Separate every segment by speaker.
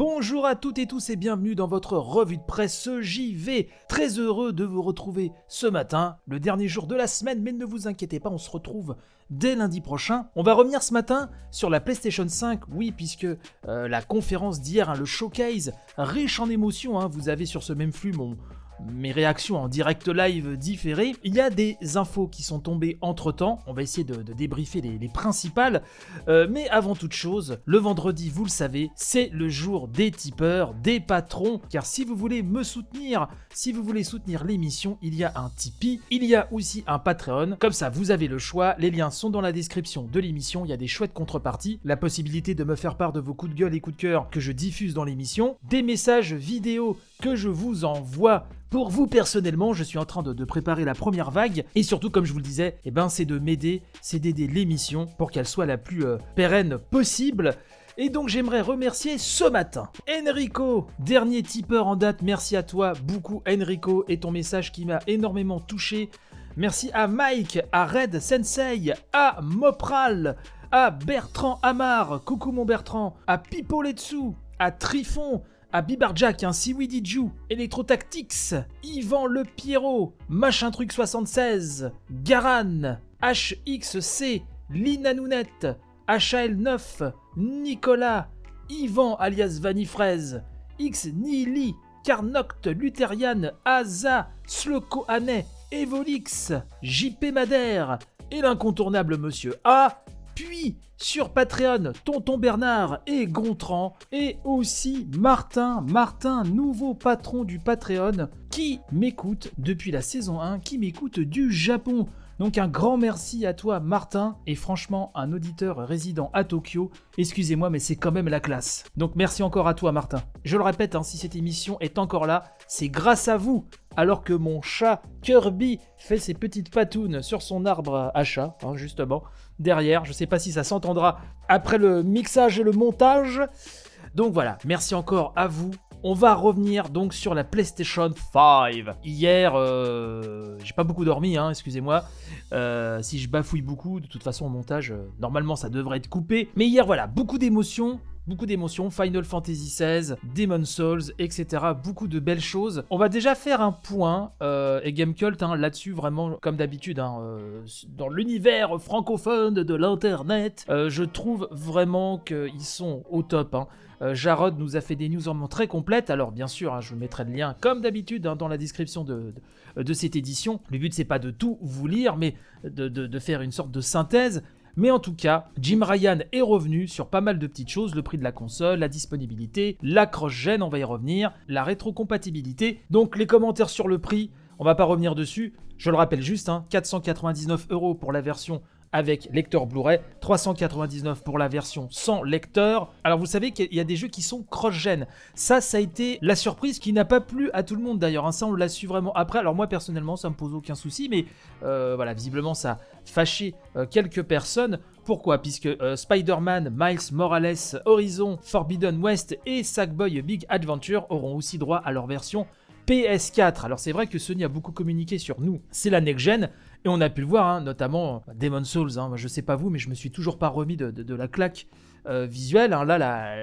Speaker 1: Bonjour à toutes et tous et bienvenue dans votre revue de presse JV. Très heureux de vous retrouver ce matin, le dernier jour de la semaine, mais ne vous inquiétez pas, on se retrouve dès lundi prochain. On va revenir ce matin sur la PlayStation 5, oui, puisque euh, la conférence d'hier, hein, le showcase, riche en émotions, hein, vous avez sur ce même flux mon, mes réactions en direct live différées. Il y a des infos qui sont tombées entre temps. On va essayer de, débriefer les, principales. Euh, mais avant toute chose, le vendredi, vous le savez, c'est le jour des tipeurs, des patrons. Car si vous voulez me soutenir, si vous voulez soutenir l'émission, il y a un Tipeee, il y a aussi un Patreon. Comme ça, vous avez le choix. Les liens sont dans la description de l'émission. Il y a des chouettes contreparties. La possibilité de me faire part de vos coups de gueule et coups de cœur que je diffuse dans l'émission. Des messages vidéo que je vous envoie pour vous personnellement, je suis en train de, préparer la première vague et surtout, comme je vous le disais, eh ben, c'est de m'aider, c'est d'aider l'émission pour qu'elle soit la plus euh, pérenne possible. Et donc j'aimerais remercier ce matin Enrico, dernier tipeur en date, merci à toi beaucoup Enrico et ton message qui m'a énormément touché. Merci à Mike, à Red Sensei, à Mopral, à Bertrand Amar, coucou mon Bertrand, à Pipo Letsu, à Trifon, à Bibarjack, un Seaweedy Jew, Electrotactics, Yvan Le Pierrot, Machin Truc 76, Garan, HXC, Lina Nounette, HL9, Nicolas, Yvan alias Vanifraise, X Nili, Carnoct, Lutherian, Aza, Anet, Evolix, JP Madère et l'incontournable Monsieur A, puis sur Patreon, Tonton Bernard et Gontran, et aussi Martin, Martin, nouveau patron du Patreon, qui m'écoute depuis la saison 1, qui m'écoute du Japon. Donc un grand merci à toi Martin et franchement un auditeur résident à Tokyo. Excusez-moi mais c'est quand même la classe. Donc merci encore à toi Martin. Je le répète, hein, si cette émission est encore là, c'est grâce à vous. Alors que mon chat Kirby fait ses petites patounes sur son arbre à chat, hein, justement, derrière. Je sais pas si ça s'entendra après le mixage et le montage. Donc voilà, merci encore à vous on va revenir donc sur la PlayStation 5. Hier, euh, j'ai pas beaucoup dormi, hein, excusez-moi. Euh, si je bafouille beaucoup, de toute façon au montage, euh, normalement ça devrait être coupé. Mais hier, voilà, beaucoup d'émotions, beaucoup d'émotions, Final Fantasy XVI, Demon Souls, etc. Beaucoup de belles choses. On va déjà faire un point, et Gamecult, hein, là-dessus, vraiment, comme d'habitude, hein, dans l'univers francophone de l'Internet, je trouve vraiment qu'ils sont au top. Hein. Euh, Jarod nous a fait des news en très complètes. Alors bien sûr, hein, je vous mettrai le lien comme d'habitude dans la description de, de, cette édition. Le but c'est pas de tout vous lire, mais de, de, faire une sorte de synthèse. Mais en tout cas, Jim Ryan est revenu sur pas mal de petites choses, le prix de la console, la disponibilité, la cross-gen, on va y revenir, la rétrocompatibilité. Donc les commentaires sur le prix, on va pas revenir dessus. Je le rappelle juste, hein, 499 euros pour la version avec lecteur Blu-ray, 399 pour la version sans lecteur. Alors vous savez qu'il y a des jeux qui sont cross-gen. Ça, ça a été la surprise qui n'a pas plu à tout le monde d'ailleurs. Hein. Ça, on l'a su vraiment après. Alors moi personnellement, ça me pose aucun souci, mais euh, voilà, visiblement ça a fâché euh, quelques personnes. Pourquoi? Puisque euh, Spider-Man, Miles Morales, Horizon, Forbidden West et Sackboy Big Adventure auront aussi droit à leur version PS4. Alors c'est vrai que Sony a beaucoup communiqué sur nous, c'est la next-gen, et on a pu le voir, hein, notamment euh, Demon Souls. Hein, je sais pas vous, mais je me suis toujours pas remis de, la claque euh, visuelle. Hein. Là,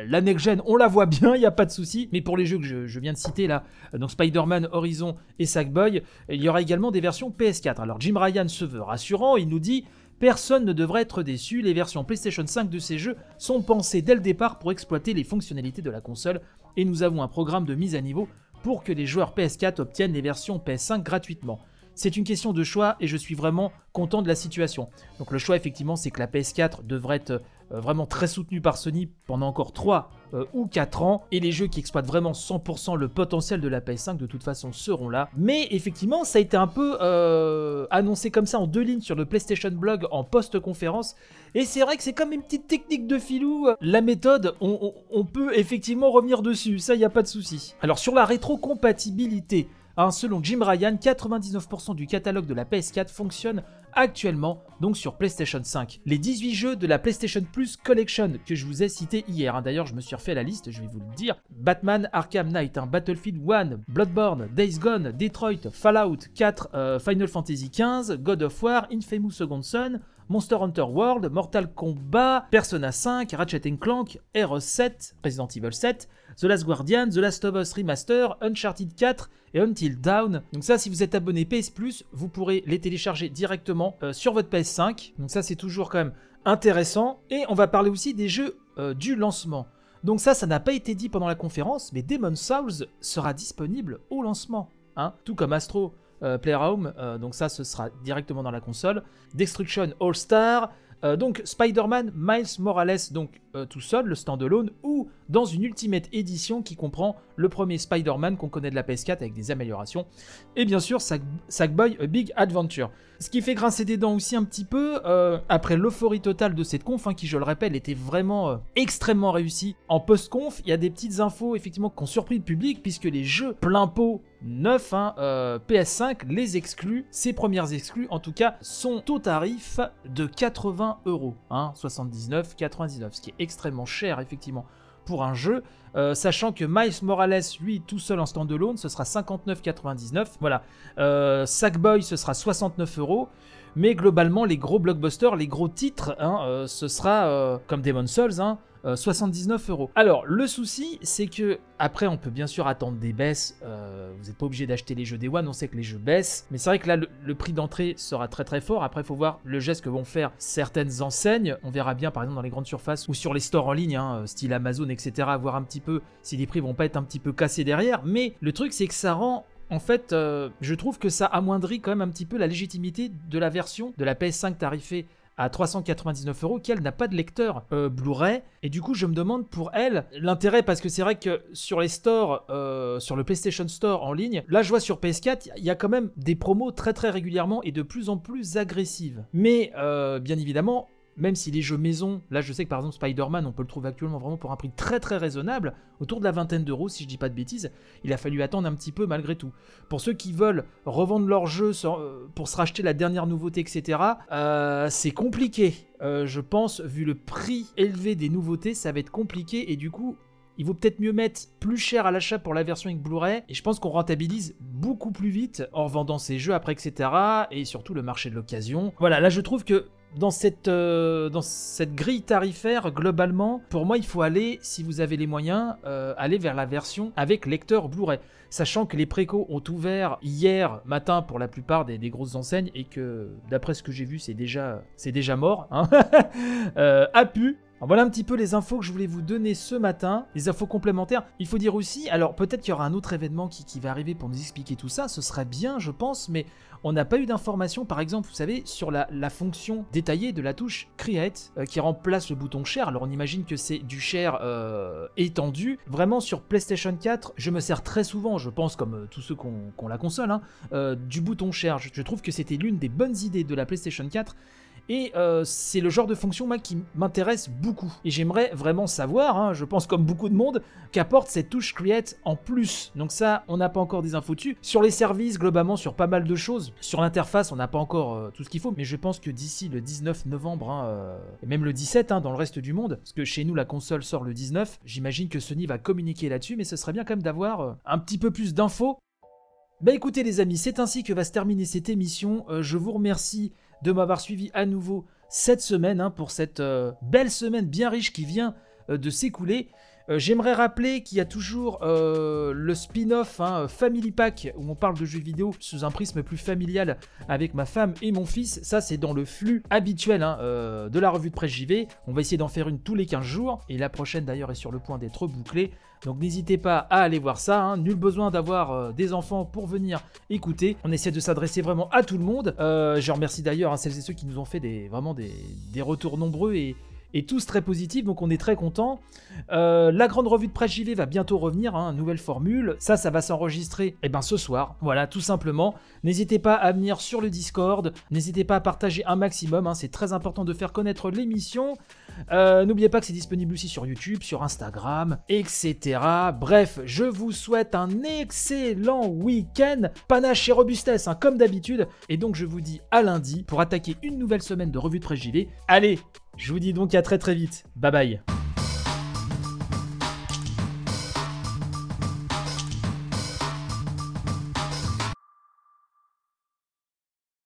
Speaker 1: la, next-gen, on la voit bien, il n'y a pas de souci. Mais pour les jeux que je, viens de citer là, euh, donc Spider-Man, Horizon et Sackboy, il y aura également des versions PS4. Alors Jim Ryan se veut rassurant, il nous dit Personne ne devrait être déçu, les versions PlayStation 5 de ces jeux sont pensées dès le départ pour exploiter les fonctionnalités de la console et nous avons un programme de mise à niveau pour que les joueurs PS4 obtiennent les versions PS5 gratuitement. C'est une question de choix et je suis vraiment content de la situation. Donc le choix effectivement c'est que la PS4 devrait être euh, vraiment très soutenue par Sony pendant encore 3 euh, ou 4 ans et les jeux qui exploitent vraiment 100% le potentiel de la PS5 de toute façon seront là. Mais effectivement ça a été un peu euh, annoncé comme ça en deux lignes sur le PlayStation Blog en post-conférence et c'est vrai que c'est comme une petite technique de filou. La méthode, on, on peut effectivement revenir dessus, ça n'y a pas de souci. Alors sur la rétrocompatibilité, Hein, selon Jim Ryan, 99% du catalogue de la PS4 fonctionne actuellement donc sur PlayStation 5. Les 18 jeux de la PlayStation Plus Collection que je vous ai cités hier, hein, d'ailleurs je me suis refait la liste, je vais vous le dire. Batman Arkham Knight, hein, Battlefield 1, Bloodborne, Days Gone, Detroit, Fallout 4, euh, Final Fantasy XV, God of War, Infamous Second Son, Monster Hunter World, Mortal Kombat, Persona 5, Ratchet Clank, R7, Resident Evil 7, The Last Guardian, The Last of Us Remaster, Uncharted 4 et Until Dawn. Donc ça, si vous êtes abonné PS Plus, vous pourrez les télécharger directement euh, sur votre PS5. Donc ça, c'est toujours quand même intéressant. Et on va parler aussi des jeux euh, du lancement. Donc ça, ça n'a pas été dit pendant la conférence, mais Demon's Souls sera disponible au lancement. Hein, tout comme Astro Playroom, donc ça, ce sera directement dans la console. Destruction All Star, donc Spider-Man Miles Morales, donc tout seul, le standalone, ou dans une Ultimate Edition qui comprend le premier Spider-Man qu'on connaît de la PS4 avec des améliorations, et bien sûr Sackboy A Big Adventure. Ce qui fait grincer des dents aussi un petit peu, euh, après l'euphorie totale de cette conf, hein, qui je le rappelle était vraiment euh, extrêmement réussie. En post-conf, il y a des petites infos effectivement qui ont surpris le public, puisque les jeux plein pot neufs, hein, euh, PS5 les exclus, ces premières exclus en tout cas, sont au tarif de 80 euros, 79, 99, ce qui est extrêmement cher effectivement pour un jeu, euh, sachant que Miles Morales, lui, tout seul en standalone, ce sera 59,99. Voilà. Euh, Sackboy, ce sera 69 euros. Mais globalement, les gros blockbusters, les gros titres, hein, ce sera comme Demon's Souls, hein, 79 euros. Alors, le souci, c'est que, après, on peut bien sûr attendre des baisses. vous n'êtes pas obligé d'acheter les jeux des One, on sait que les jeux baissent. Mais c'est vrai que là, le, prix d'entrée sera très très fort. Après, il faut voir le geste que vont faire certaines enseignes. On verra bien, par exemple, dans les grandes surfaces ou sur les stores en ligne, hein, style Amazon, etc. Voir un petit peu si les prix vont pas être un petit peu cassés derrière. Mais le truc, c'est que ça rend en fait, euh, je trouve que ça amoindrit quand même un petit peu la légitimité de la version de la PS5 tarifée à 399 euros, qui elle n'a pas de lecteur euh, Blu-ray. Et du coup, je me demande pour elle l'intérêt, parce que c'est vrai que sur les stores, euh, sur le PlayStation Store en ligne, là je vois sur PS4, il y a quand même des promos très très régulièrement et de plus en plus agressives. Mais bien évidemment, même si les jeux maison, là je sais que par exemple Spider-Man, on peut le trouver actuellement vraiment pour un prix très très raisonnable, autour de la vingtaine d'euros si je dis pas de bêtises, il a fallu attendre un petit peu malgré tout. Pour ceux qui veulent revendre leur jeu euh, pour se racheter la dernière nouveauté, etc., euh, c'est compliqué. Euh, je pense, vu le prix élevé des nouveautés, ça va être compliqué et du coup, il vaut peut-être mieux mettre plus cher à l'achat pour la version avec Blu-ray. Et je pense qu'on rentabilise beaucoup plus vite en vendant ces jeux après, etc. Et surtout le marché de l'occasion. Voilà, là je trouve que dans cette, euh, dans cette grille tarifaire, globalement, pour moi, il faut aller, si vous avez les moyens, euh, aller vers la version avec lecteur Blu-ray. Sachant que les précos ont ouvert hier matin pour la plupart des, grosses enseignes et que, d'après ce que j'ai vu, c'est déjà, c'est déjà mort. Hein euh, a pu voilà un petit peu les infos que je voulais vous donner ce matin, les infos complémentaires. Il faut dire aussi, alors peut-être qu'il y aura un autre événement qui, va arriver pour nous expliquer tout ça, ce serait bien je pense, mais on n'a pas eu d'informations par exemple, vous savez, sur la, fonction détaillée de la touche Create euh, qui remplace le bouton Share. Alors on imagine que c'est du Share euh, étendu. Vraiment sur PlayStation 4, je me sers très souvent, je pense comme euh, tous ceux qui ont la console, hein, du bouton Share. je trouve que c'était l'une des bonnes idées de la PlayStation 4 et euh, c'est le genre de fonction moi, qui m'intéresse beaucoup. Et j'aimerais vraiment savoir, hein, je pense comme beaucoup de monde, qu'apporte cette touche Create en plus. Donc ça, on n'a pas encore des infos dessus. Sur les services, globalement, sur pas mal de choses. Sur l'interface, on n'a pas encore euh, tout ce qu'il faut. Mais je pense que d'ici le 19 novembre, hein, euh, et même le 17 hein, dans le reste du monde, parce que chez nous la console sort le 19, j'imagine que Sony va communiquer là-dessus. Mais ce serait bien quand même d'avoir un petit peu plus d'infos. Bah écoutez les amis, c'est ainsi que va se terminer cette émission. je vous remercie de m'avoir suivi à nouveau cette semaine hein, pour cette euh, belle semaine bien riche qui vient euh, de s'écouler. Euh, j'aimerais rappeler qu'il y a toujours le spin-off hein, Family Pack où on parle de jeux vidéo sous un prisme plus familial avec ma femme et mon fils. Ça, c'est dans le flux habituel hein, de la revue de presse JV. On va essayer d'en faire une tous les 15 jours et la prochaine d'ailleurs est sur le point d'être bouclée. Donc n'hésitez pas à aller voir ça. Hein. Nul besoin d'avoir euh, des enfants pour venir écouter. On essaie de s'adresser vraiment à tout le monde. Euh, je remercie d'ailleurs celles et ceux qui nous ont fait vraiment des retours nombreux et, et tous très positifs, donc on est très content. Euh, la grande revue de presse JV va bientôt revenir, hein, nouvelle formule. Ça, ça va s'enregistrer eh ben, ce soir. Voilà, tout simplement. N'hésitez pas à venir sur le Discord, n'hésitez pas à partager un maximum, hein. c'est très important de faire connaître l'émission. Euh, n'oubliez pas que c'est disponible aussi sur YouTube, sur Instagram, etc. Bref, je vous souhaite un excellent week-end, panache et robustesse, hein, comme d'habitude. Et donc je vous dis à lundi pour attaquer une nouvelle semaine de revue de presse JV. Allez, je vous dis donc à très très vite. Bye bye.